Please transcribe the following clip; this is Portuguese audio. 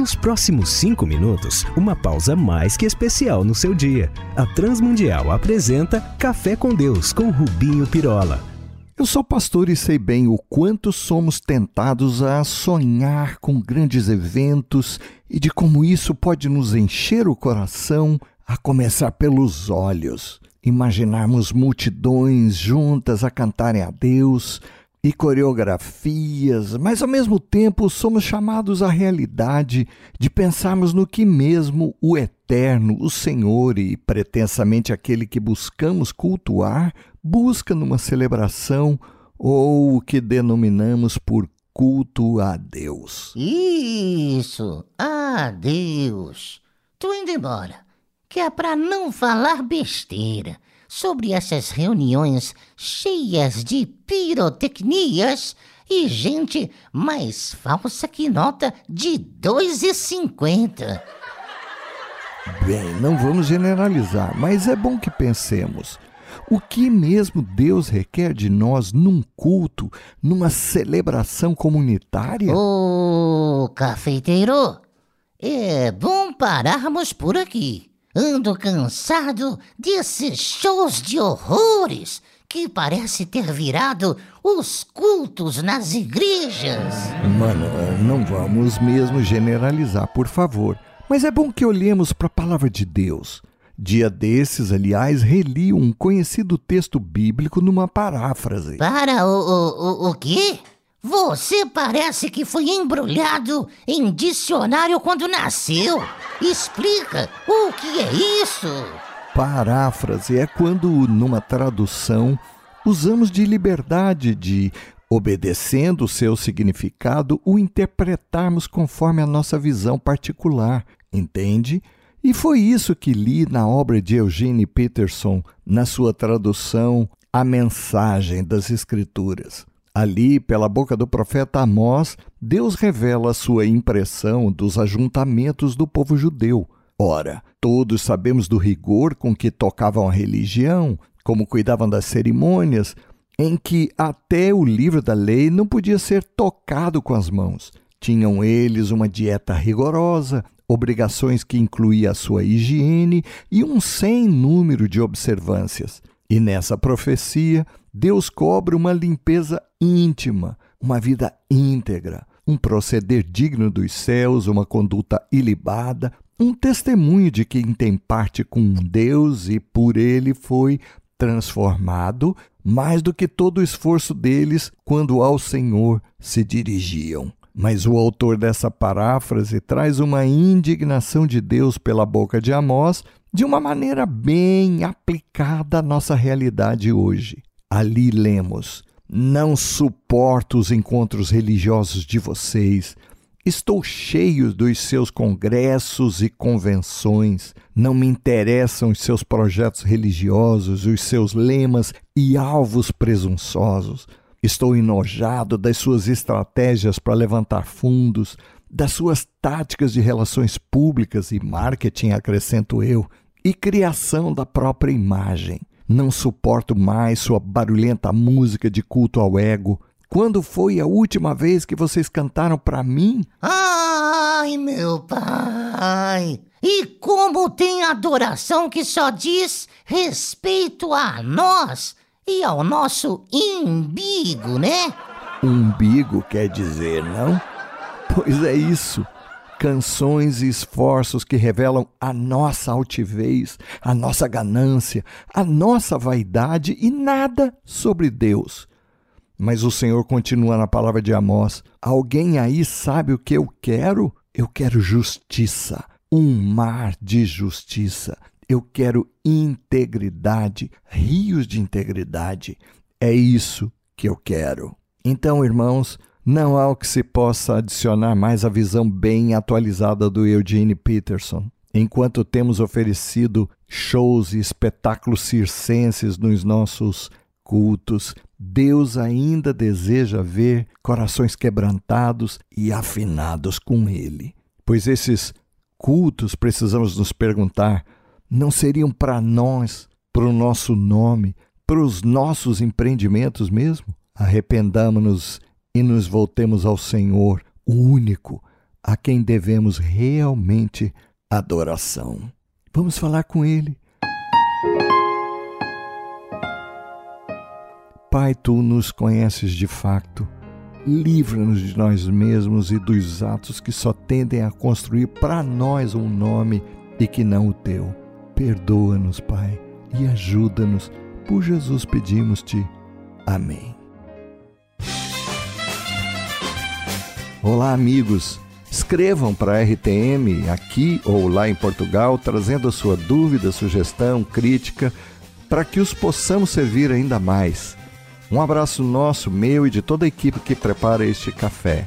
Nos próximos cinco minutos, uma pausa mais que especial no seu dia. A Transmundial apresenta Café com Deus com Rubinho Pirola. Eu sou pastor e sei bem o quanto somos tentados a sonhar com grandes eventos e de como isso pode nos encher o coração, a começar pelos olhos. Imaginarmos multidões juntas a cantarem a Deus, e coreografias, mas ao mesmo tempo somos chamados à realidade de pensarmos no que mesmo o Eterno, o Senhor e pretensamente aquele que buscamos cultuar, busca numa celebração ou o que denominamos por culto a Deus. Isso, a Deus. Tu indo embora, que é para não falar besteira sobre essas reuniões cheias de pirotecnias e gente mais falsa que nota de 2,50. Bem, não vamos generalizar, mas é bom que pensemos. O que mesmo Deus requer de nós num culto, numa celebração comunitária? Ô, cafeiteiro, é bom pararmos por aqui. Ando cansado desses shows de horrores que parece ter virado os cultos nas igrejas. Mano, não vamos mesmo generalizar, por favor. Mas é bom que olhemos para a palavra de Deus. Dia desses, aliás, reli um conhecido texto bíblico numa paráfrase. Para o, o, o, o quê? Você parece que foi embrulhado em dicionário quando nasceu. Explica o que é isso? Paráfrase é quando, numa tradução, usamos de liberdade de, obedecendo o seu significado, o interpretarmos conforme a nossa visão particular, entende? E foi isso que li na obra de Eugene Peterson, na sua tradução A Mensagem das Escrituras. Ali, pela boca do profeta Amós, Deus revela sua impressão dos ajuntamentos do povo judeu. Ora, todos sabemos do rigor com que tocavam a religião, como cuidavam das cerimônias, em que até o livro da lei não podia ser tocado com as mãos. Tinham eles uma dieta rigorosa, obrigações que incluía a sua higiene e um sem número de observâncias. E nessa profecia, Deus cobra uma limpeza íntima, uma vida íntegra, um proceder digno dos céus, uma conduta ilibada, um testemunho de quem tem parte com Deus e por ele foi transformado, mais do que todo o esforço deles quando ao Senhor se dirigiam. Mas o autor dessa paráfrase traz uma indignação de Deus pela boca de Amós de uma maneira bem aplicada à nossa realidade hoje. Ali lemos: Não suporto os encontros religiosos de vocês. Estou cheio dos seus congressos e convenções. Não me interessam os seus projetos religiosos, os seus lemas e alvos presunçosos. Estou enojado das suas estratégias para levantar fundos, das suas táticas de relações públicas e marketing, acrescento eu, e criação da própria imagem. Não suporto mais sua barulhenta música de culto ao ego. Quando foi a última vez que vocês cantaram para mim? Ai, meu pai! E como tem adoração que só diz respeito a nós e ao nosso umbigo, né? Umbigo quer dizer, não? Pois é isso canções e esforços que revelam a nossa altivez, a nossa ganância, a nossa vaidade e nada sobre Deus. Mas o Senhor continua na palavra de Amós: Alguém aí sabe o que eu quero? Eu quero justiça, um mar de justiça. Eu quero integridade, rios de integridade. É isso que eu quero. Então, irmãos, não há o que se possa adicionar mais à visão bem atualizada do Eugene Peterson. Enquanto temos oferecido shows e espetáculos circenses nos nossos cultos, Deus ainda deseja ver corações quebrantados e afinados com Ele. Pois esses cultos, precisamos nos perguntar, não seriam para nós, para o nosso nome, para os nossos empreendimentos mesmo? Arrependamos-nos e nos voltemos ao Senhor, o único, a quem devemos realmente adoração. Vamos falar com Ele. Pai, tu nos conheces de fato. Livra-nos de nós mesmos e dos atos que só tendem a construir para nós um nome e que não o teu. Perdoa-nos, Pai, e ajuda-nos. Por Jesus pedimos-te. Amém. Olá, amigos. Escrevam para a RTM aqui ou lá em Portugal, trazendo a sua dúvida, sugestão, crítica, para que os possamos servir ainda mais. Um abraço nosso, meu e de toda a equipe que prepara este café.